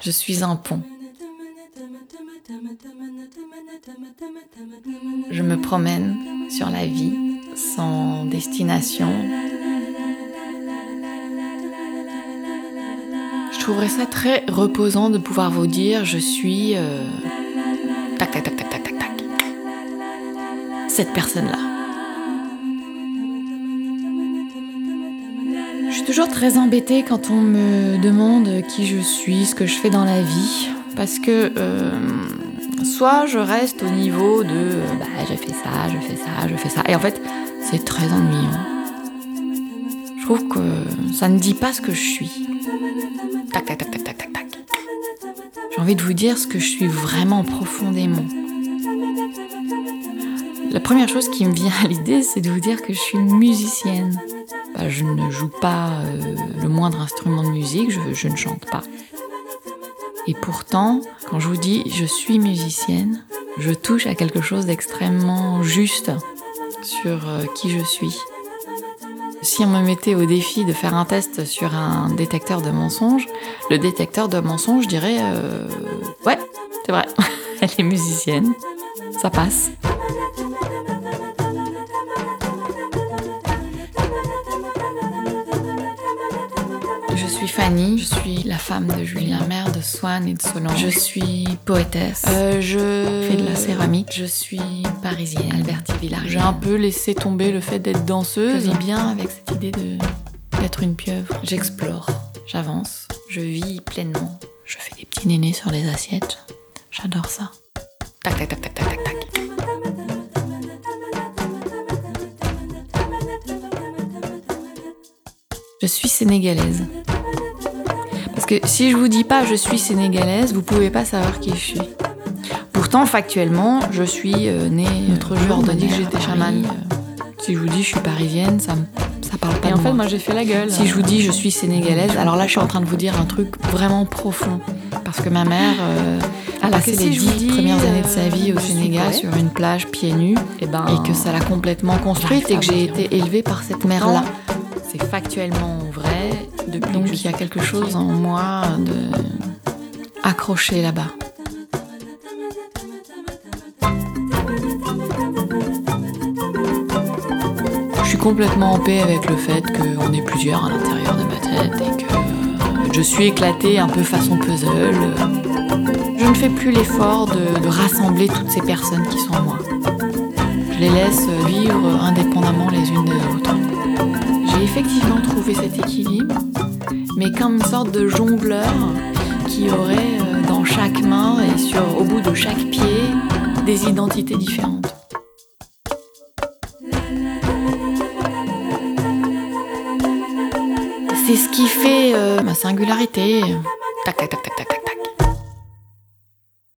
Je suis un pont. Je me promène sur la vie sans destination. Je trouverais ça très reposant de pouvoir vous dire je suis euh, tac tac tac tac tac tac tac cette personne-là. Suis toujours très embêtée quand on me demande qui je suis, ce que je fais dans la vie, parce que euh, soit je reste au niveau de bah, je fais ça, je fais ça, je fais ça, et en fait c'est très ennuyant. Je trouve que ça ne dit pas ce que je suis. Tac tac tac tac tac tac tac. J'ai envie de vous dire ce que je suis vraiment profondément. La première chose qui me vient à l'idée, c'est de vous dire que je suis musicienne. Bah, je ne joue pas euh, le moindre instrument de musique, je, ne chante pas. Et pourtant, quand je vous dis je suis musicienne, je touche à quelque chose d'extrêmement juste sur euh, qui je suis. Si on me mettait au défi de faire un test sur un détecteur de mensonges, le détecteur de mensonges dirait euh, Ouais, c'est vrai, elle est musicienne, ça passe. Suis Fanny, je suis la femme de Julien, mère de Swan et de Solange. Je suis poétesse. Euh, je fais de la céramique. Je suis parisienne, Alberti Villard. J'ai un peu laissé tomber le fait d'être danseuse. Je vis bien avec cette idée de d'être une pieuvre. J'explore, j'avance, je vis pleinement. Je fais des petits nénés sur les assiettes. J'adore ça. Tac tac tac tac tac tac tac. Je suis sénégalaise si je vous dis pas je suis sénégalaise, vous pouvez pas savoir qui je suis. Pourtant, factuellement, je suis euh, née. Notre jour de dit que j'étais chamane. Euh, si je vous dis je suis parisienne, ça, ça parle pas. Et en fait, moi, j'ai fait la gueule. Si je vous dis je suis sénégalaise, alors là, je suis en train de vous dire un truc vraiment profond. Parce que ma mère euh, a passé les dix premières années de sa vie au Sénégal sur une plage pieds nus. Et, eh ben, et que ça l'a complètement construite et que j'ai été élevée par cette mère-là. C'est factuellement vrai. Donc il y a quelque chose en moi de accroché là-bas. Je suis complètement en paix avec le fait qu'on est plusieurs à l'intérieur de ma tête et que je suis éclatée un peu façon puzzle. Je ne fais plus l'effort de, de rassembler toutes ces personnes qui sont en moi. Je les laisse vivre indépendamment les unes des autres. Effectivement trouvé cet équilibre mais comme une sorte de jongleur qui aurait euh, dans chaque main et sur, au bout de chaque pied des identités différentes. C'est ce qui fait euh, ma singularité. Tac, tac, tac, tac, tac.